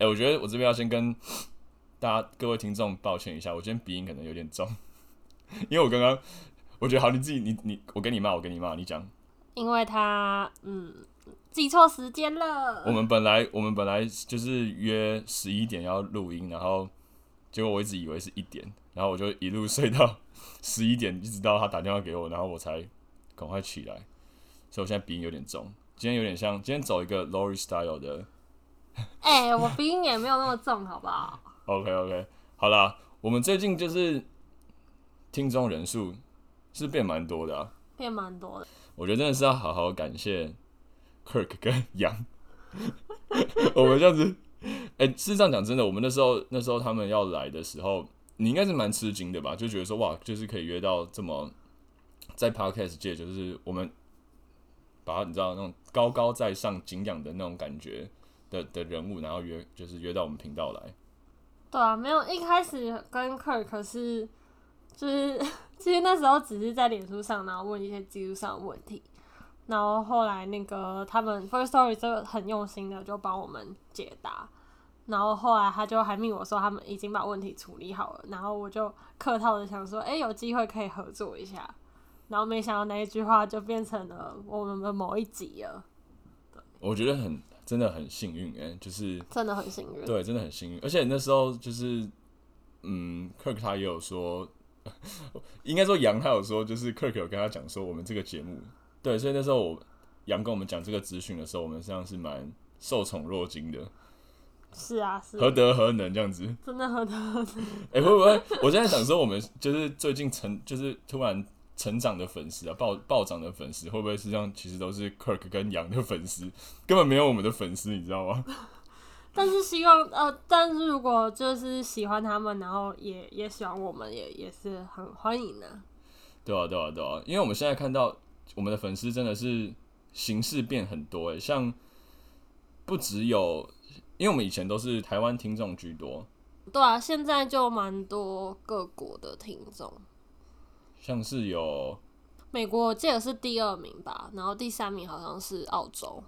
哎、欸，我觉得我这边要先跟大家各位听众抱歉一下，我今天鼻音可能有点重，因为我刚刚我觉得好，你自己你你我跟你骂，我跟你骂，你讲。因为他嗯记错时间了。我们本来我们本来就是约十一点要录音，然后结果我一直以为是一点，然后我就一路睡到 十一点，一直到他打电话给我，然后我才赶快起来。所以我现在鼻音有点重，今天有点像今天走一个 Lori style 的。哎、欸，我鼻音也没有那么重，好不好？OK OK，好啦，我们最近就是听众人数是变蛮多的啊，变蛮多的。我觉得真的是要好好感谢 Kirk 跟杨，我们这样子，哎、欸，事实上讲真的，我们那时候那时候他们要来的时候，你应该是蛮吃惊的吧？就觉得说哇，就是可以约到这么在 Podcast 界，就是我们把他你知道那种高高在上敬仰的那种感觉。的的人物，然后约就是约到我们频道来。对啊，没有一开始跟 Kirk 是就是 其实那时候只是在脸书上，然后问一些技术上的问题，然后后来那个他们 First Story 就很用心的就帮我们解答，然后后来他就还命我说他们已经把问题处理好了，然后我就客套的想说，哎、欸，有机会可以合作一下，然后没想到那一句话就变成了我们的某一集了。我觉得很。真的很幸运哎、欸，就是真的很幸运，对，真的很幸运。而且那时候就是，嗯，Kirk 他也有说，应该说杨他有说，就是 Kirk 有跟他讲说我们这个节目，对，所以那时候我杨跟我们讲这个资讯的时候，我们实际上是蛮受宠若惊的。是啊，是啊，何德何能这样子？真的何德何能？哎、欸，会不会？我现在想说，我们就是最近成，就是突然。成长的粉丝啊，暴暴涨的粉丝，会不会是这样？其实都是 Kirk 跟杨的粉丝，根本没有我们的粉丝，你知道吗？但是希望呃，但是如果就是喜欢他们，然后也也喜欢我们，也也是很欢迎的。对啊，对啊，对啊，因为我们现在看到我们的粉丝真的是形式变很多诶，像不只有，因为我们以前都是台湾听众居多。对啊，现在就蛮多各国的听众。像是有美国，我记得是第二名吧，然后第三名好像是澳洲。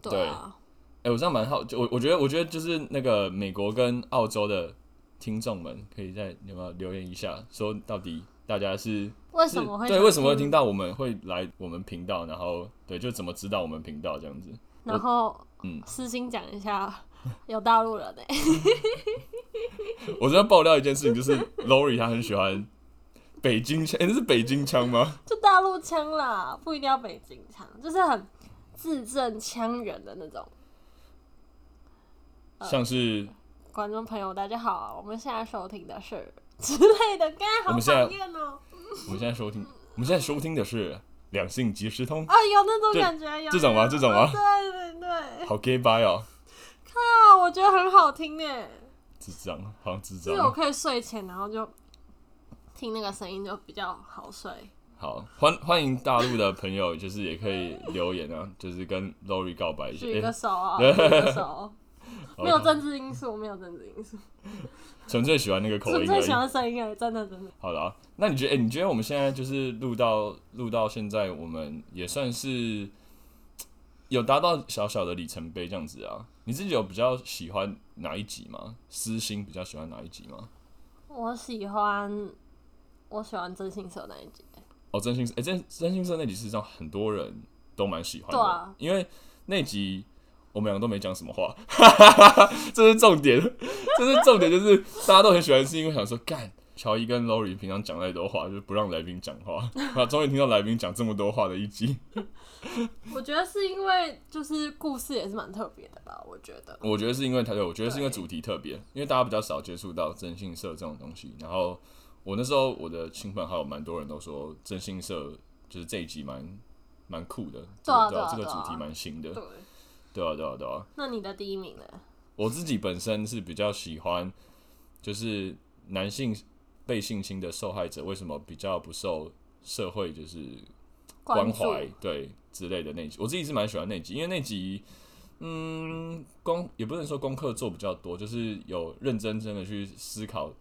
对啊，哎、欸，我这样蛮好，就我我觉得，我觉得就是那个美国跟澳洲的听众们，可以在有没有留言一下，说到底大家是为什么会对为什么会听到我们会来我们频道，然后对就怎么知道我们频道这样子，然后嗯，私心讲一下，有大陆人呢、欸。我这边爆料一件事情，就是 Lori 她很喜欢。北京腔，欸，那是北京腔吗？就大陆腔啦，不一定要北京腔，就是很字正腔圆的那种。像是观众朋友，大家好，我们现在收听的是之类的，刚才好讨厌哦。我们现在收听，我们现在收听的是两性即时通。啊，有那种感觉，有这种吗？这种吗？哦、对对对，好 gay bye 哦。靠，我觉得很好听诶。智障，好像智障。就是我可以睡前，然后就。听那个声音就比较好睡。好，欢欢迎大陆的朋友，就是也可以留言啊，就是跟 Lori 告白一下。举个手啊，举个手。没有政治因素，没有政治因素。纯粹喜欢那个口音。纯粹喜欢声音啊，真的真的。好的啊，那你觉得？哎、欸，你觉得我们现在就是录到录到现在，我们也算是有达到小小的里程碑这样子啊？你自己有比较喜欢哪一集吗？私心比较喜欢哪一集吗？我喜欢。我喜欢真心社那一集。哦，真心社，哎、欸，征征信社那集事实上很多人都蛮喜欢的。对啊，因为那集我们两个都没讲什么话，哈哈哈哈，这是重点，这是重点，就是大家都很喜欢，是因为想说，干乔伊跟 Lori 平常讲太多话，就是不让来宾讲话，啊，终于听到来宾讲这么多话的一集。我觉得是因为就是故事也是蛮特别的吧，我觉得。我觉得是因为他，对，我觉得是因为主题特别，因为大家比较少接触到征信社这种东西，然后。我那时候我的亲朋好友蛮多人都说真心社就是这一集蛮蛮酷的，对啊，对啊，这个主题蛮新的，对，对啊，对啊，对啊。那你的第一名呢？我自己本身是比较喜欢，就是男性被性侵的受害者为什么比较不受社会就是关怀，对之类的那集，我自己是蛮喜欢那集，因为那集嗯，功也不能说功课做比较多，就是有认真真的去思考。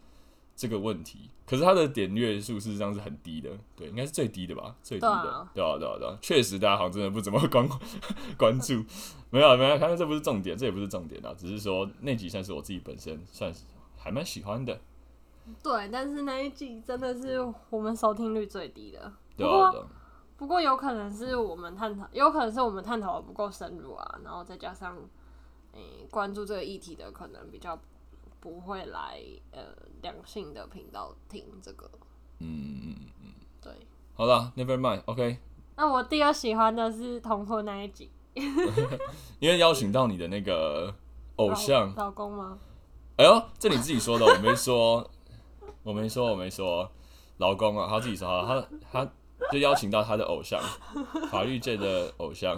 这个问题，可是它的点阅数事实上是很低的，对，应该是最低的吧，最低的，对啊，对啊，对啊，确实大家好像真的不怎么关 关注，没有没有，看来这不是重点，这也不是重点啊，只是说那集算是我自己本身算是还蛮喜欢的，对，但是那一集真的是我们收听率最低的，对啊，对啊，不过有可能是我们探讨，有可能是我们探讨的不够深入啊，然后再加上，诶，关注这个议题的可能比较。不会来呃两性的频道听这个，嗯嗯嗯，对，好了，Never mind，OK。那我第二喜欢的是同婚那一集，因为邀请到你的那个偶像老，老公吗？哎呦，这你自己说的，我没说，我没说，我没说，老公啊，他自己说，他他就邀请到他的偶像，法律界的偶像，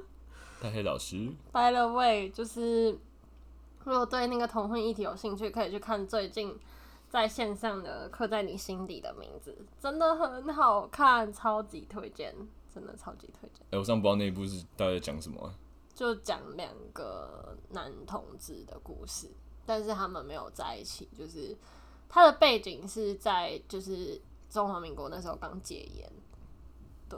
大黑老师。By the way，就是。如果对那个同婚议题有兴趣，可以去看最近在线上的《刻在你心底的名字》，真的很好看，超级推荐，真的超级推荐。哎、欸，我上不知道那一部是大概讲什么、啊，就讲两个男同志的故事，但是他们没有在一起，就是他的背景是在就是中华民国那时候刚戒严，对，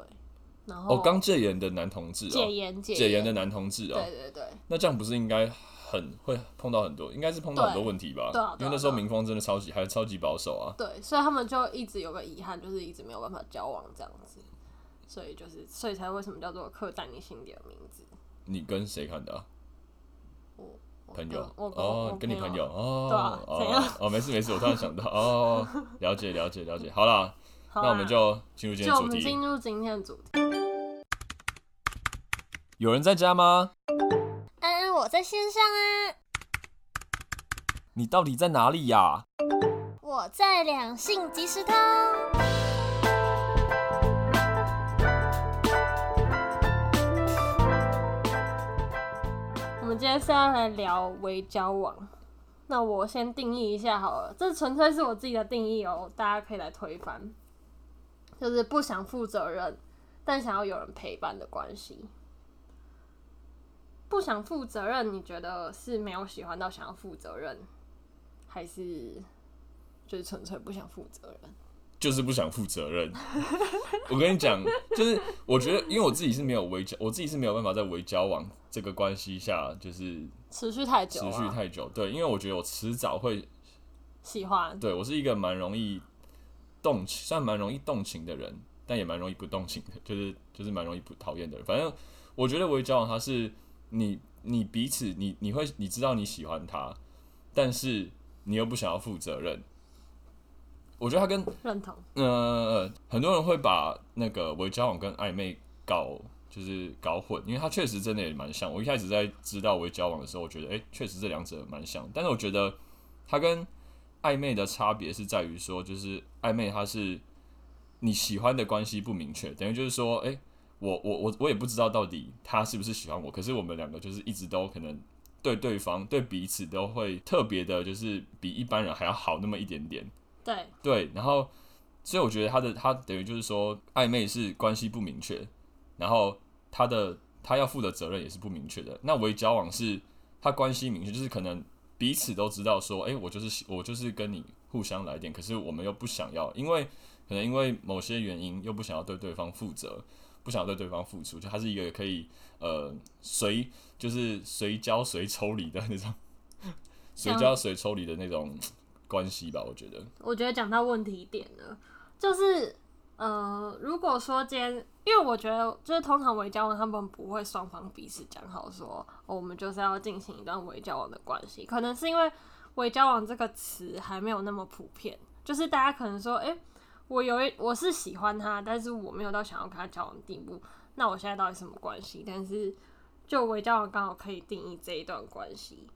然后哦，刚戒严的男同志、哦，戒严戒严。的男同志啊、哦，对对对，那这样不是应该？很会碰到很多，应该是碰到很多问题吧？对，因为那时候民风真的超级还超级保守啊。对，所以他们就一直有个遗憾，就是一直没有办法交往这样子。所以就是，所以才为什么叫做刻在你心底的名字？你跟谁看的啊？我朋友我哦，跟你朋友哦，对啊，哦哦，没事没事，我突然想到哦，了解了解了解，好啦，那我们就进入今天主题。进入今天的主题。有人在家吗？我在线上啊！你到底在哪里呀？我在两性即时通。我们今天是要来聊微交往。那我先定义一下好了，这纯粹是我自己的定义哦，大家可以来推翻。就是不想负责任，但想要有人陪伴的关系。不想负责任，你觉得是没有喜欢到想要负责任，还是就是纯粹不想负责任？就是不想负责任。我跟你讲，就是我觉得，因为我自己是没有维交，我自己是没有办法在维交往这个关系下，就是持续太久，持续太久。对，因为我觉得我迟早会喜欢。对，我是一个蛮容易动情，算蛮容易动情的人，但也蛮容易不动情的，就是就是蛮容易不讨厌的人。反正我觉得微交往它是。你你彼此你你会你知道你喜欢他，但是你又不想要负责任。我觉得他跟认同，呃，很多人会把那个伪交往跟暧昧搞就是搞混，因为他确实真的也蛮像。我一开始在知道伪交往的时候，我觉得诶，确实这两者蛮像。但是我觉得他跟暧昧的差别是在于说，就是暧昧它是你喜欢的关系不明确，等于就是说，诶。我我我我也不知道到底他是不是喜欢我，可是我们两个就是一直都可能对对方对彼此都会特别的，就是比一般人还要好那么一点点。对对，然后所以我觉得他的他等于就是说暧昧是关系不明确，然后他的他要负的责任也是不明确的。那微交往是他关系明确，就是可能彼此都知道说，诶，我就是我就是跟你互相来电，可是我们又不想要，因为可能因为某些原因又不想要对对方负责。不想对对方付出，就他是一个可以呃随就是随交随抽离的那种，随交随抽离的那种关系吧。我觉得，我觉得讲到问题点了，就是呃，如果说今天，因为我觉得就是通常围交往，他们不会双方彼此讲好说，哦，我们就是要进行一段围交往的关系，可能是因为围交往这个词还没有那么普遍，就是大家可能说，哎、欸。我有一，我是喜欢他，但是我没有到想要跟他交往的地步。那我现在到底什么关系？但是就微交往刚好可以定义这一段关系。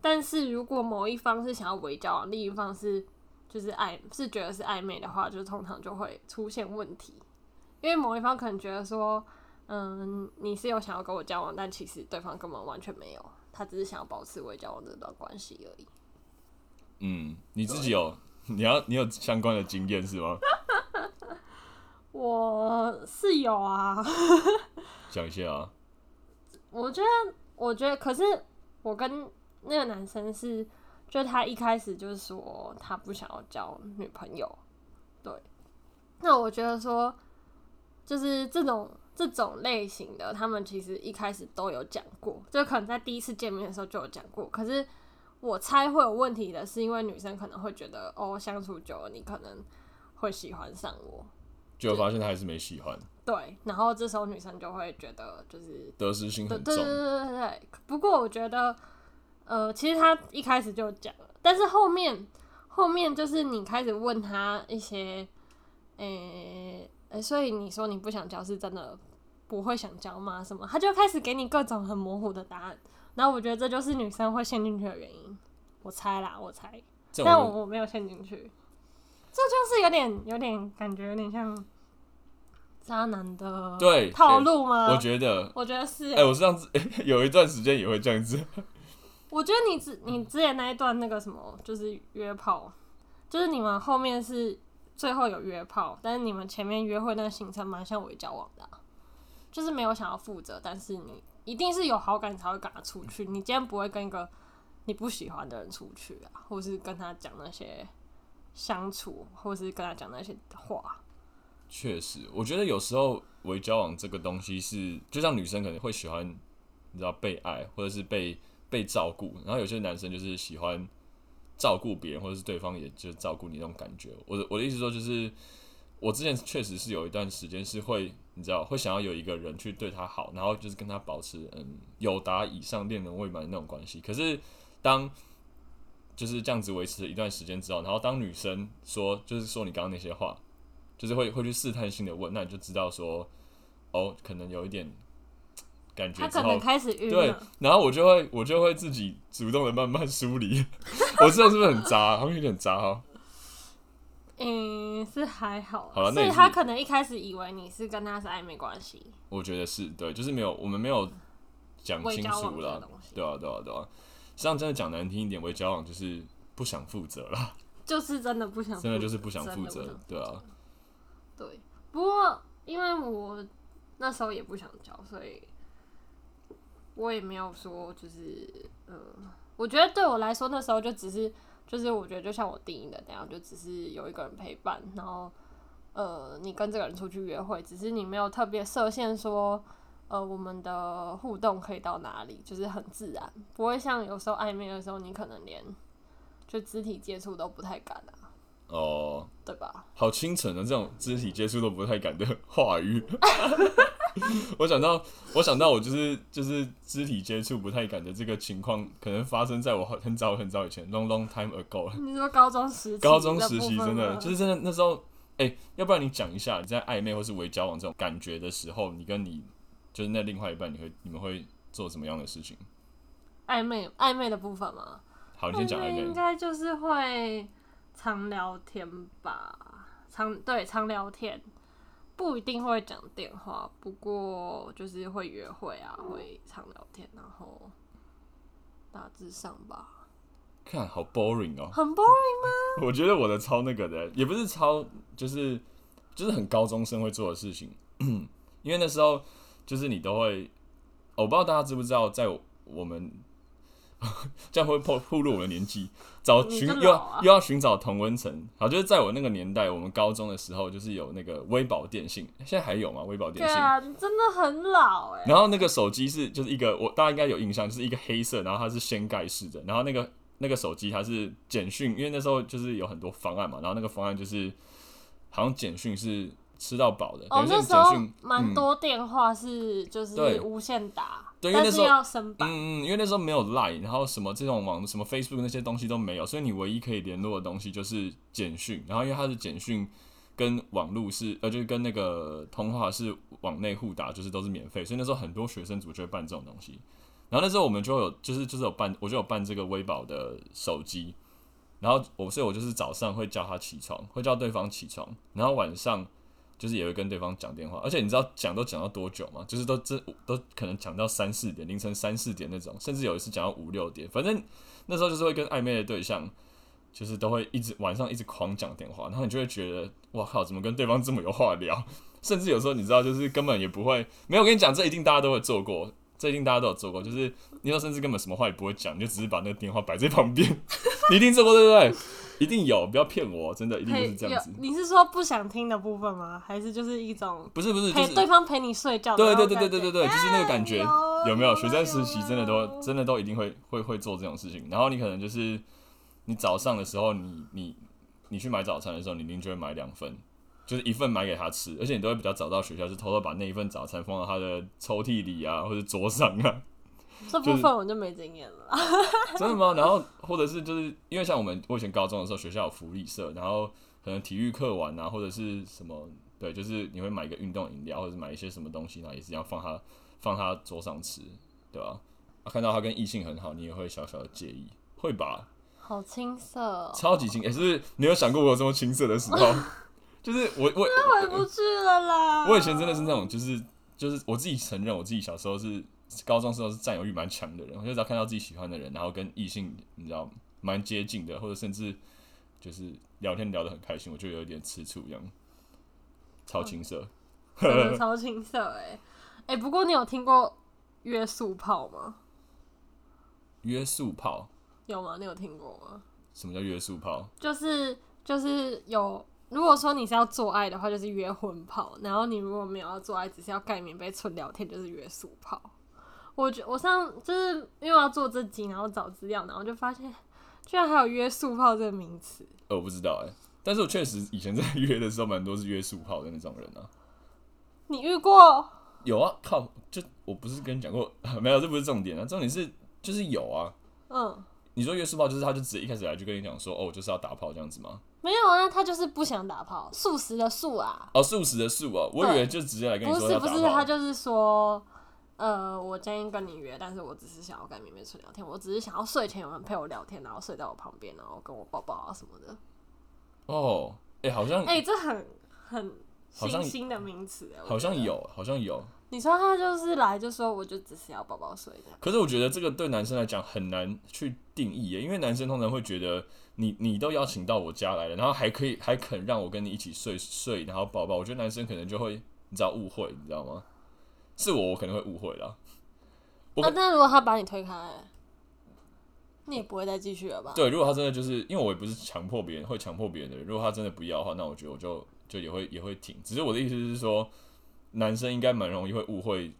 但是如果某一方是想要微交往，另一方是就是暧是觉得是暧昧的话，就通常就会出现问题。因为某一方可能觉得说，嗯，你是有想要跟我交往，但其实对方根本完全没有，他只是想要保持微交往这段关系而已。嗯，你自己有？你要你有相关的经验是吗？我是有啊，讲一下啊。我觉得，我觉得，可是我跟那个男生是就他一开始就是说他不想要交女朋友，对。那我觉得说，就是这种这种类型的，他们其实一开始都有讲过，就可能在第一次见面的时候就有讲过。可是我猜会有问题的是，因为女生可能会觉得，哦，相处久了，你可能会喜欢上我。结果发现他还是没喜欢，对，然后这时候女生就会觉得就是得失心很重，对对对对对。不过我觉得，呃，其实他一开始就讲了，但是后面后面就是你开始问他一些，诶、欸、诶、欸，所以你说你不想交是真的不会想交吗？什么？他就开始给你各种很模糊的答案，然后我觉得这就是女生会陷进去的原因，我猜啦，我猜，但我我没有陷进去。这就是有点有点感觉，有点像渣男的对套路吗？我觉得，我觉得是。哎、欸，我上次、欸、有一段时间也会这样子。我觉得你之你之前那一段那个什么，就是约炮，就是你们后面是最后有约炮，但是你们前面约会那个行程蛮像伪交往的、啊，就是没有想要负责，但是你一定是有好感才会跟他出去。你今天不会跟一个你不喜欢的人出去啊，或是跟他讲那些。相处，或是跟他讲那些话，确实，我觉得有时候伪交往这个东西是，就像女生可能会喜欢，你知道被爱，或者是被被照顾，然后有些男生就是喜欢照顾别人，或者是对方也就照顾你那种感觉。我的我的意思说，就是我之前确实是有一段时间是会，你知道，会想要有一个人去对他好，然后就是跟他保持嗯友达以上恋人未满的那种关系。可是当就是这样子维持了一段时间之后，然后当女生说，就是说你刚刚那些话，就是会会去试探性的问，那你就知道说，哦，可能有一点感觉之后，他可能开始晕。对，然后我就会我就会自己主动的慢慢梳理。我知道是不是很渣？好像有点渣哈。嗯，是还好。好了，所以他可能一开始以为你是跟他是暧昧关系。我觉得是对，就是没有我们没有讲清楚了。对啊，对啊，对啊。实际上真的讲难听一点，为交往就是不想负责了，就是真的不想真的就是不想负责，对啊。对，不过因为我那时候也不想交，所以我也没有说就是，呃，我觉得对我来说那时候就只是，就是我觉得就像我定义的那样，就只是有一个人陪伴，然后呃，你跟这个人出去约会，只是你没有特别设限说。呃，我们的互动可以到哪里？就是很自然，不会像有时候暧昧的时候，你可能连就肢体接触都不太敢啊。哦，对吧？好清纯的这种肢体接触都不太敢的话语。我想到，我想到，我就是就是肢体接触不太敢的这个情况，可能发生在我很早很早以前，long long time ago。你说高中时期？高中实习真的就是真的那时候，哎、欸，要不然你讲一下你在暧昧或是微交往这种感觉的时候，你跟你。就是那另外一半，你会你们会做什么样的事情？暧昧暧昧的部分吗？好，你先讲暧昧。应该就是会常聊天吧，常对常聊天，不一定会讲电话，不过就是会约会啊，会常聊天，然后大致上吧。看好 boring 哦，很 boring 吗？我觉得我的超那个的，也不是超，就是就是很高中生会做的事情，因为那时候。就是你都会，我不知道大家知不知道，在我们 这样会暴暴露我的年纪，找寻、啊、又要又要寻找同温层。好，就是在我那个年代，我们高中的时候，就是有那个微宝电信，现在还有吗？微宝电信，对啊，真的很老哎。然后那个手机是就是一个，我大家应该有印象，就是一个黑色，然后它是掀盖式的，然后那个那个手机它是简讯，因为那时候就是有很多方案嘛，然后那个方案就是好像简讯是。吃到饱的哦，那时候蛮多电话是就是无限打，对，因为那时候要升版，嗯嗯，因为那时候没有 Line，然后什么这种网什么 Facebook 那些东西都没有，所以你唯一可以联络的东西就是简讯，然后因为它是简讯跟网络是呃，就是跟那个通话是网内互打，就是都是免费，所以那时候很多学生组就会办这种东西，然后那时候我们就有就是就是有办，我就有办这个微保的手机，然后我所以我就是早上会叫他起床，会叫对方起床，然后晚上。就是也会跟对方讲电话，而且你知道讲都讲到多久吗？就是都这都可能讲到三四点，凌晨三四点那种，甚至有一次讲到五六点。反正那时候就是会跟暧昧的对象，就是都会一直晚上一直狂讲电话，然后你就会觉得哇靠，怎么跟对方这么有话聊？甚至有时候你知道，就是根本也不会没有跟你讲，这一定大家都会做过，这一定大家都有做过，就是你说甚至根本什么话也不会讲，你就只是把那个电话摆在旁边。你一定做过对不对？一定有，不要骗我，真的一定就是这样子。你是说不想听的部分吗？还是就是一种不是不是陪对方陪你睡觉？对对对对对对对，就是那个感觉，有，有没有？学生实习真的都真的都一定会会会做这种事情。然后你可能就是你早上的时候，你你你去买早餐的时候，你一定就会买两份，就是一份买给他吃，而且你都会比较早到学校，是偷偷把那一份早餐放到他的抽屉里啊，或者桌上啊。这部分我就没经验了，真的吗？然后或者是就是因为像我们我以前高中的时候，学校有福利社，然后可能体育课完啊，或者是什么，对，就是你会买一个运动饮料，或者是买一些什么东西，然后也是一样放他放他桌上吃，对吧？啊，看到他跟异性很好，你也会小小的介意，会吧？好青涩，喔，超级青，也，欸，是你有想过我有这么青涩的时候？就是我我回不去了啦。我以前真的是那种，就是就是我自己承认，我自己小时候是。高中时候是占有欲蛮强的人，我就只要看到自己喜欢的人，然后跟异性你知道蛮接近的，或者甚至就是聊天聊得很开心，我就有一点吃醋，一样超青涩，真的超青涩哎哎！不过你有听过约束炮吗？约束炮有吗？你有听过吗？什么叫约束炮？就是就是有，如果说你是要做爱的话，就是约婚炮；然后你如果没有要做爱，只是要盖棉被纯聊天，就是约束炮。我觉我上就是因为要做这集，然后找资料，然后就发现居然还有约束炮这个名词。呃，我不知道哎，但是我确实以前在 约的时候，蛮多是约束炮的那种人啊。你遇过？有啊，靠！就我不是跟你讲过，没有，这不是重点啊，重点是就是有啊。嗯。你说约束炮，就是他就直接一开始来就跟你讲说，哦，我就是要打炮这样子吗？没有啊，他就是不想打炮，素食的素啊。哦，素食的素啊，我以为就直接来跟你说是不是，他就是说。呃，我今天跟你约，但是我只是想要跟妹妹纯聊天，我只是想要睡前有人陪我聊天，然后睡在我旁边，然后跟我抱抱啊什么的。哦，哎、欸，好像，哎、欸，这很很新兴的名词，好像有，好像有。你说他就是来就说，我就只是要抱抱睡的。可是我觉得这个对男生来讲很难去定义耶，因为男生通常会觉得你你都邀请到我家来了，然后还可以还肯让我跟你一起睡睡，然后抱抱，我觉得男生可能就会你知道误会，你知道吗？是我，我可能会误会了。那、啊、那如果他把你推开，你也不会再继续了吧？对，如果他真的就是，因为我也不是强迫别人，会强迫别人的人。如果他真的不要的话，那我觉得我就就也会也会停。只是我的意思是说，男生应该蛮容易会误会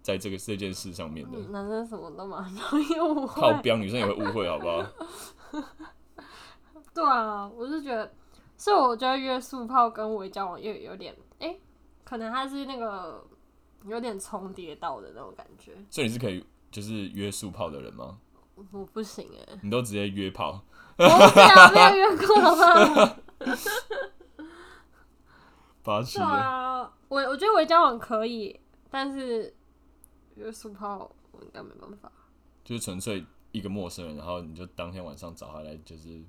在这个这件事上面的。嗯、男生什么都蛮容易误会，靠标女生也会误会，好不好？对啊，我是觉得，所以我觉得约束炮跟伪交往又有点，哎、欸，可能他是那个。有点重叠到的那种感觉，所以你是可以就是约速炮的人吗？我不行哎、欸，你都直接约炮？我没有约过 吗？八七。对啊，我我觉得我交往可以，但是约速炮我应该没办法。就是纯粹一个陌生人，然后你就当天晚上找他来，就是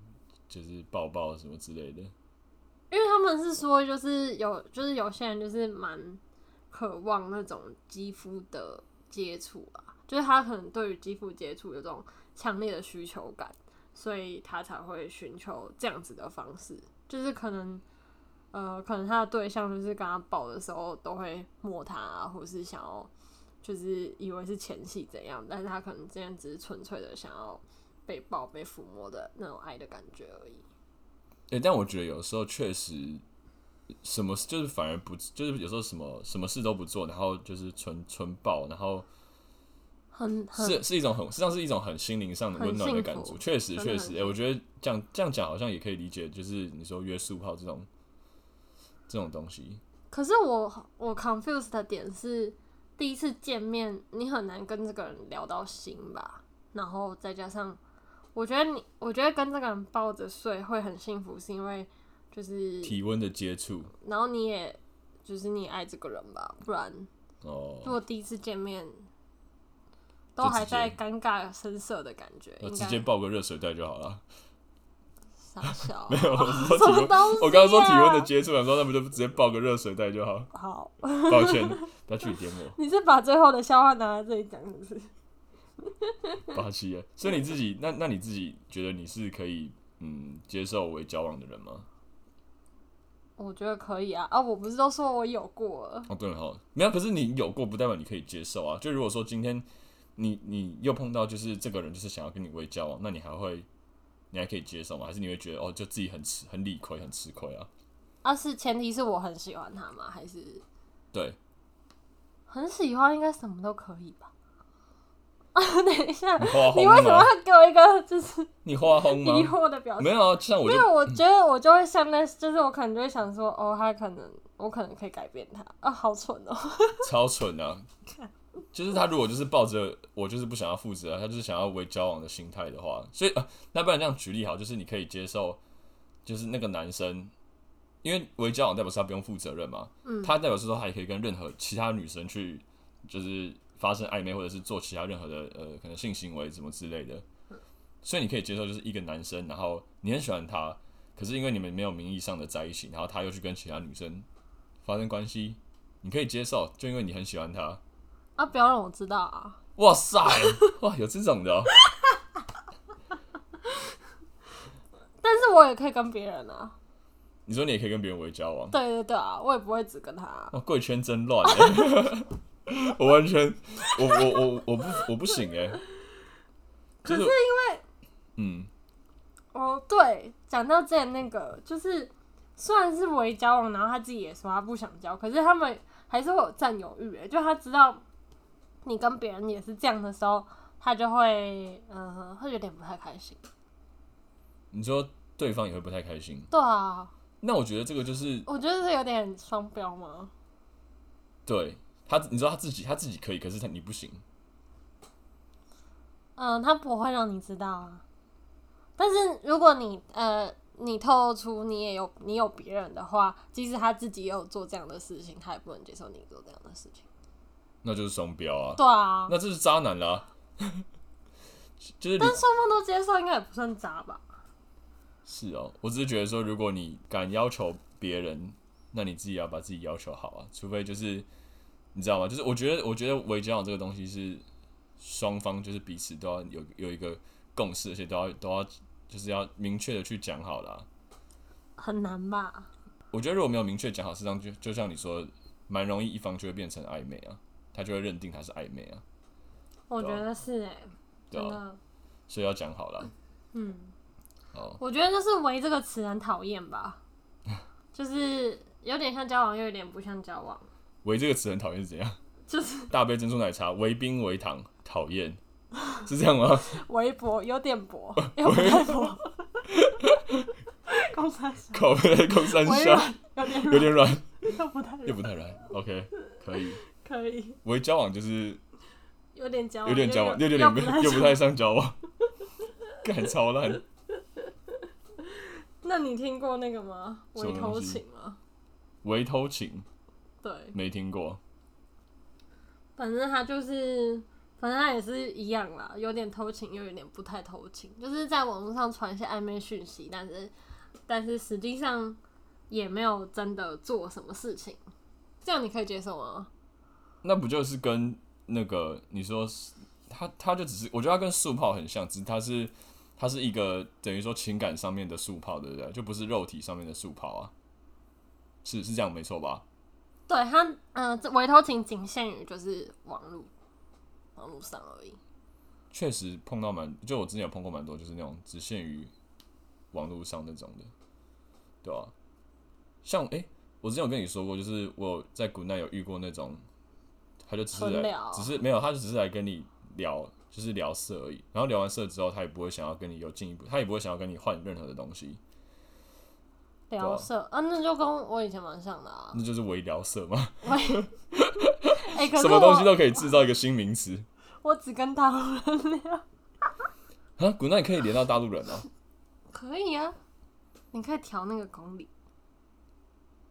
就是抱抱什么之类的。因为他们是说，就是有就是有些人就是蛮。渴望那种肌肤的接触啊，就是他可能对于肌肤接触有种强烈的需求感，所以他才会寻求这样子的方式。就是可能，呃，可能他的对象就是跟他抱的时候都会摸他啊，或是想要，就是以为是前戏怎样，但是他可能这样只是纯粹的想要被抱、被抚摸的那种爱的感觉而已。欸，但我觉得有时候确实。什么就是反而不就是有时候什么什么事都不做，然后就是纯纯抱，然后很，很是是一种很实际上是一种很心灵上的温暖的感觉。确实确实，哎、欸，我觉得这样这样讲好像也可以理解，就是你说约束炮这种这种东西。可是我我 confused 的点是，第一次见面你很难跟这个人聊到心吧，然后再加上我觉得你我觉得跟这个人抱着睡会很幸福，是因为。就是体温的接触，然后你也就是你也爱这个人吧，不然哦，如果第一次见面都还在尴尬生涩的感觉，直接抱个热水袋就好了。傻笑，没有，我说 体温，啊、我刚刚说体温的接触，然后那不就直接抱个热水袋就好？好，抱歉，不要去点我。你是把最后的笑话拿在这里讲，是不是？八七啊，所以你自己那那你自己觉得你是可以嗯接受为交往的人吗？我觉得可以啊啊！我不是都说我有过了哦，对哈，没有。可是你有过，不代表你可以接受啊。就如果说今天你你又碰到就是这个人，就是想要跟你微交往，那你还会你还可以接受吗？还是你会觉得哦，就自己很吃很理亏，很吃亏啊？啊，是前提是我很喜欢他吗？还是对，很喜欢，应该什么都可以吧？啊，等一下，你，你为什么要给我一个就是 你画红吗？疑惑的表情？没有啊，像我就，因为我觉得我就会像那，就是我可能就会想说，哦，他可能我可能可以改变他啊，好蠢哦，超蠢啊！就是他如果就是抱着我就是不想要负责，他就是想要为交往的心态的话，所以啊，那不然这样举例好，就是你可以接受，就是那个男生，因为为交往代表是他不用负责任嘛，嗯，他代表是说他也可以跟任何其他女生去，就是。发生暧昧或者是做其他任何的呃可能性行为什么之类的，所以你可以接受就是一个男生，然后你很喜欢他，可是因为你们没有名义上的在一起，然后他又去跟其他女生发生关系，你可以接受，就因为你很喜欢他啊，不要让我知道啊！哇塞，哇有这种的，喔，但是我也可以跟别人啊。你说你也可以跟别人为交往？对对对啊，我也不会只跟他，啊。哇，贵圈真乱，欸。我完全，我我我我不我不行哎、欸。可是因为，嗯，哦对，讲到之前那个，就是虽然是微交往，然后他自己也说他不想交，可是他们还是会有占有欲哎，就他知道你跟别人也是这样的时候，他就会嗯、呃，会有点不太开心。你说对方也会不太开心？对啊。那我觉得这个就是，我觉得是有点双标吗？对。他，你知道他自己，他自己可以，可是他你不行。嗯、呃，他不会让你知道啊。但是如果你呃，你透露出你也有你有别人的话，即使他自己也有做这样的事情，他也不能接受你做这样的事情。那就是双标啊。对啊。那这是渣男啦。就是，但双方都接受，应该也不算渣吧？是哦，我只是觉得说，如果你敢要求别人，那你自己要把自己要求好啊，除非就是。你知道吗？就是我觉得，我觉得微交往这个东西是双方就是彼此都要有有一个共识，而且都要都要就是要明确的去讲好了。很难吧？我觉得如果没有明确讲好，实际上就就像你说，蛮容易一方就会变成暧昧啊，他就会认定他是暧昧啊。我觉得是哎、欸，真的。所以要讲好了。嗯。好。我觉得就是“微”这个词很讨厌吧，就是有点像交往，又有点不像交往。微这个词很讨厌是怎样？就是大杯珍珠奶茶，唯冰唯糖，讨厌，是这样吗？微薄有点薄，有点薄。公 三小，口味公三小，有点有点软，又不太又不太软。OK，可以 可以。微交往就是有点交往，有点交往，又有点又不太像交往，干超烂。那你听过那个吗？微偷情吗？微偷情。对，没听过。反正他就是，反正他也是一样啦，有点偷情，又有点不太偷情，就是在网络上传一些暧昧讯息，但是，但是实际上也没有真的做什么事情。这样你可以接受吗？那不就是跟那个你说他，他就只是，我觉得他跟速泡很像，只是他是，他是一个等于说情感上面的速泡，对不对？就不是肉体上面的速泡啊，是是这样没错吧？对他，嗯、呃，这微偷情仅限于就是网络，网络上而已。确实碰到蛮，就我之前有碰过蛮多，就是那种只限于网络上那种的，对吧、啊？像哎、欸，我之前有跟你说过，就是我在国内有遇过那种，他就只是来，只是没有，他就只是来跟你聊，就是聊色而已。然后聊完色之后，他也不会想要跟你有进一步，他也不会想要跟你换任何的东西。聊色啊，啊，那就跟我以前蛮像的啊。那就是微聊色吗？什么东西都可以制造一个新名词。我只跟大陆人聊。啊，古奈可以连到大陆人哦。可以啊，你可以调那个公里。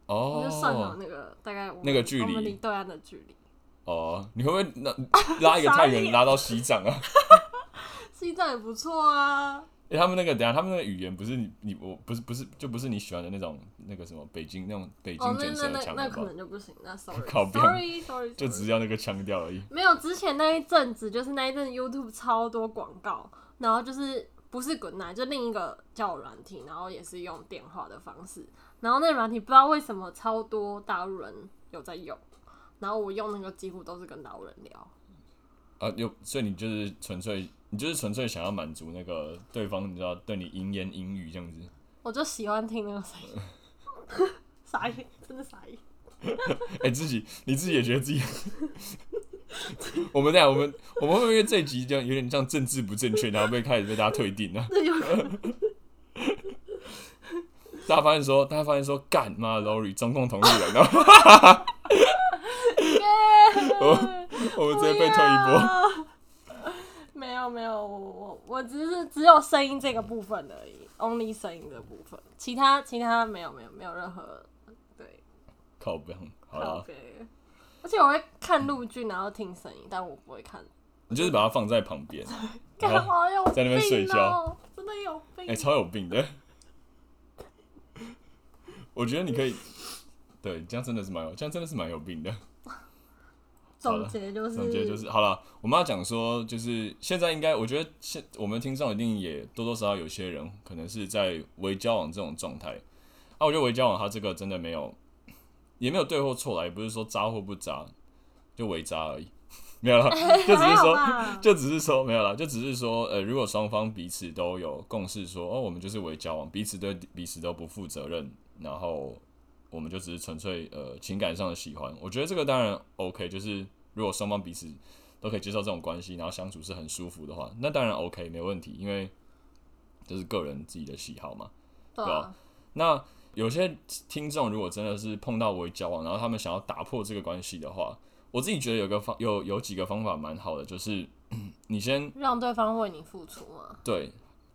哦。你就算好那个大概那个距离，离对岸的距离。哦，你会不会拉拉一个太远，拉到西藏啊？西藏也不错啊。哎、欸，他们那个，等下，他们那个语言不是你，你我不是不是，就不是你喜欢的那种那个什么北京那种北京简声的腔调，那可能就不行。那 sorry，sorry，sorry，就只要那个腔调而已。没有，之前那一阵子，就是那一阵 YouTube 超多广告，然后就是不是 Goodnight，就另一个叫软体，然后也是用电话的方式，然后那软体不知道为什么超多大陆人有在用，然后我用那个几乎都是跟大陆人聊。啊，有，所以你就是纯粹。你就是纯粹想要满足那个对方，你知道对你淫言淫语这样子。我就喜欢听那个声音，傻眼，真的傻眼。哎、欸，自己你自己也觉得自己？我们这样，我们我们会不会这一集这样有点像政治不正确，然后被开始被大家退订呢？大家发现说，大家发现说，干妈 Lori 中共同路人，然后我我们直接被退一波。我我我只是只有声音这个部分而已，only 声音的部分，其他其他没有没有没有任何对。靠北，好了。而且我会看陆剧，然后听声音，但我不会看。你就是把它放在旁边，干嘛要在那边睡觉？真的有病！哎、欸，超有病的。我觉得你可以，对，这样真的是蛮有，这样真的是蛮有病的。总结就是，总结就是，好了，我们要讲说，就是现在应该，我觉得现我们听众一定也多多少少有些人可能是在微交往这种状态。啊，我觉得微交往它这个真的没有。也没有对或错啦，也不是说渣或不渣，就伪渣而已，没有了，就只是说，就只是说没有了，就只是说，呃，如果双方彼此都有共识说，说哦，我们就是伪交往，彼此对彼此都不负责任，然后我们就只是纯粹呃情感上的喜欢，我觉得这个当然 OK，就是如果双方彼此都可以接受这种关系，然后相处是很舒服的话，那当然 OK 没问题，因为这是个人自己的喜好嘛，对吧、啊？那。有些听众如果真的是碰到我交往，然后他们想要打破这个关系的话，我自己觉得有个方有有几个方法蛮好的，就是 你先让对方为你付出嘛。对，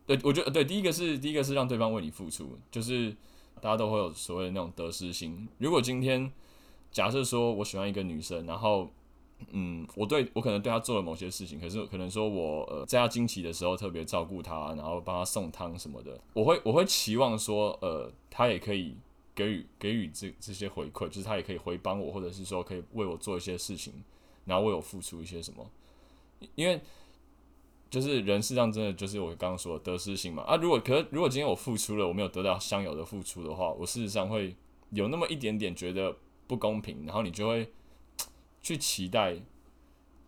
对，我觉得对，第一个是第一个是让对方为你付出，就是大家都会有所谓的那种得失心。如果今天假设说我喜欢一个女生，然后嗯，我对我可能对她做了某些事情，可是可能说我呃在她经期的时候特别照顾她，然后帮她送汤什么的，我会我会期望说呃。她也可以给予给予这这些回馈，就是她也可以回帮我，或者是说可以为我做一些事情，然后为我付出一些什么。因为就是人世上真的就是我刚刚说的得失心嘛啊！如果可是如果今天我付出了，我没有得到相有的付出的话，我事实上会有那么一点点觉得不公平，然后你就会 去期待，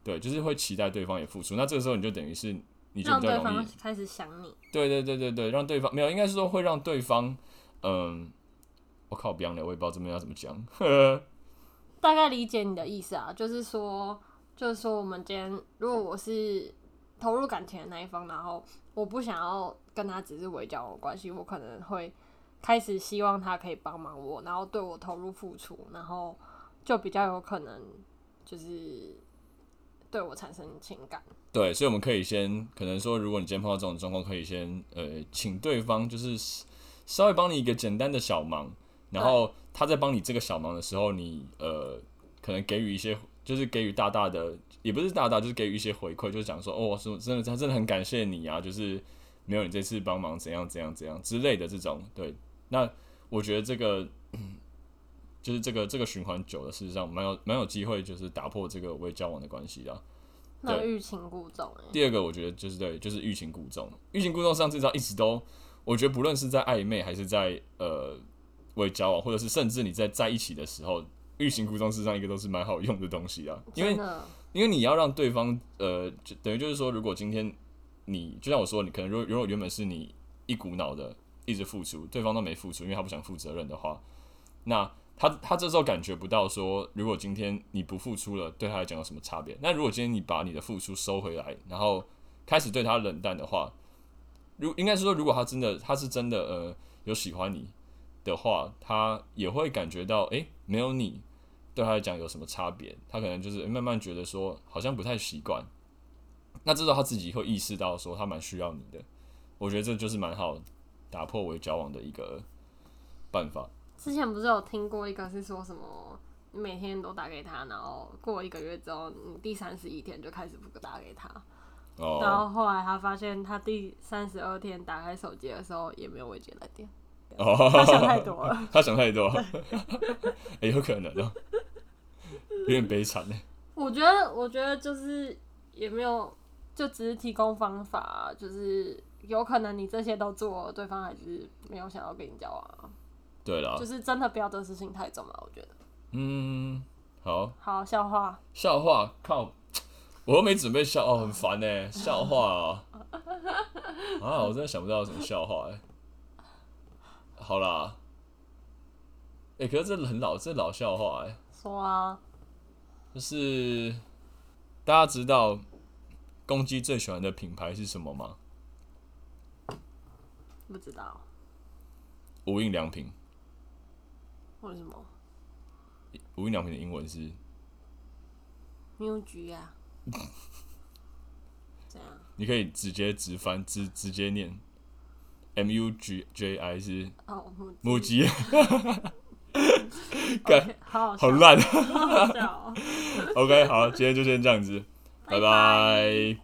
对，就是会期待对方也付出。那这个时候你就等于是你就比较容易开始想你。对对对对对，让对方没有，应该是说会让对方。嗯，我靠，Beyond 的，我也不知道这边要怎么讲。大概理解你的意思啊，就是说，就是说，我们今天如果我是投入感情的那一方，然后我不想要跟他只是微交往关系，我可能会开始希望他可以帮忙我，然后对我投入付出，然后就比较有可能就是对我产生情感。对，所以我们可以先可能说，如果你今天碰到这种状况，可以先呃，请对方就是。稍微帮你一个简单的小忙，然后他在帮你这个小忙的时候，你呃可能给予一些，就是给予大大的，也不是大大，就是给予一些回馈，就是讲说哦，是真的，他真的很感谢你啊，就是没有你这次帮忙，怎样怎样怎样之类的这种。对，那我觉得这个 就是这个这个循环久了，事实上蛮有蛮有机会，就是打破这个未交往的关系的。那欲擒故纵。第二个，我觉得就是对，就是欲擒故纵，欲擒故纵上这招一直都。我觉得不论是在暧昧还是在呃未交往，或者是甚至你在在一起的时候，欲擒故纵事实上一个都是蛮好用的东西啊。因为因为你要让对方呃，就等于就是说，如果今天你就像我说，你可能如果如果原本是你一股脑的一直付出，对方都没付出，因为他不想负责任的话，那他他这时候感觉不到说，如果今天你不付出了，对他来讲有什么差别？那如果今天你把你的付出收回来，然后开始对他冷淡的话，如应该是说，如果他真的他是真的呃有喜欢你的话，他也会感觉到诶、没有你对他来讲有什么差别？他可能就是慢慢觉得说好像不太习惯。那这时候他自己会意识到说他蛮需要你的。我觉得这就是蛮好打破微交往的一个办法。之前不是有听过一个是说什么，你每天都打给他，然后过一个月之后，你第三十一天就开始不打给他。Oh. 然后后来他发现，他第三十二天打开手机的时候，也没有未接来电。哦，oh. 他想太多了。他想太多，欸、有可能哦，有点悲惨呢。我觉得，我觉得就是也没有，就只是提供方法，就是有可能你这些都做，对方还是没有想要跟你交往。对了啦，就是真的不要得失心太重了，我觉得。嗯，好。好，笑话。笑话，靠。我又没准备笑哦，很烦呢，笑话啊！啊，我真的想不到有什么笑话哎。好啦，哎、欸，可是这很老，这老笑话哎。说啊，就是大家知道公鸡最喜欢的品牌是什么吗？不知道。无印良品。为什么？无印良品的英文是啊。这样。你可以直接直翻，直直接念，M U G J I 是哦，母鸡。干，好好烂。好 OK，好，今天就先这样子，拜拜。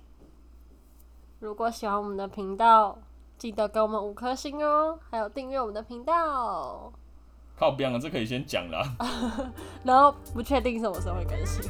如果喜欢我们的频道，记得给我们五颗星哦，还有订阅我们的频道。靠边了，这可以先讲了。然后不确定什么时候会更新。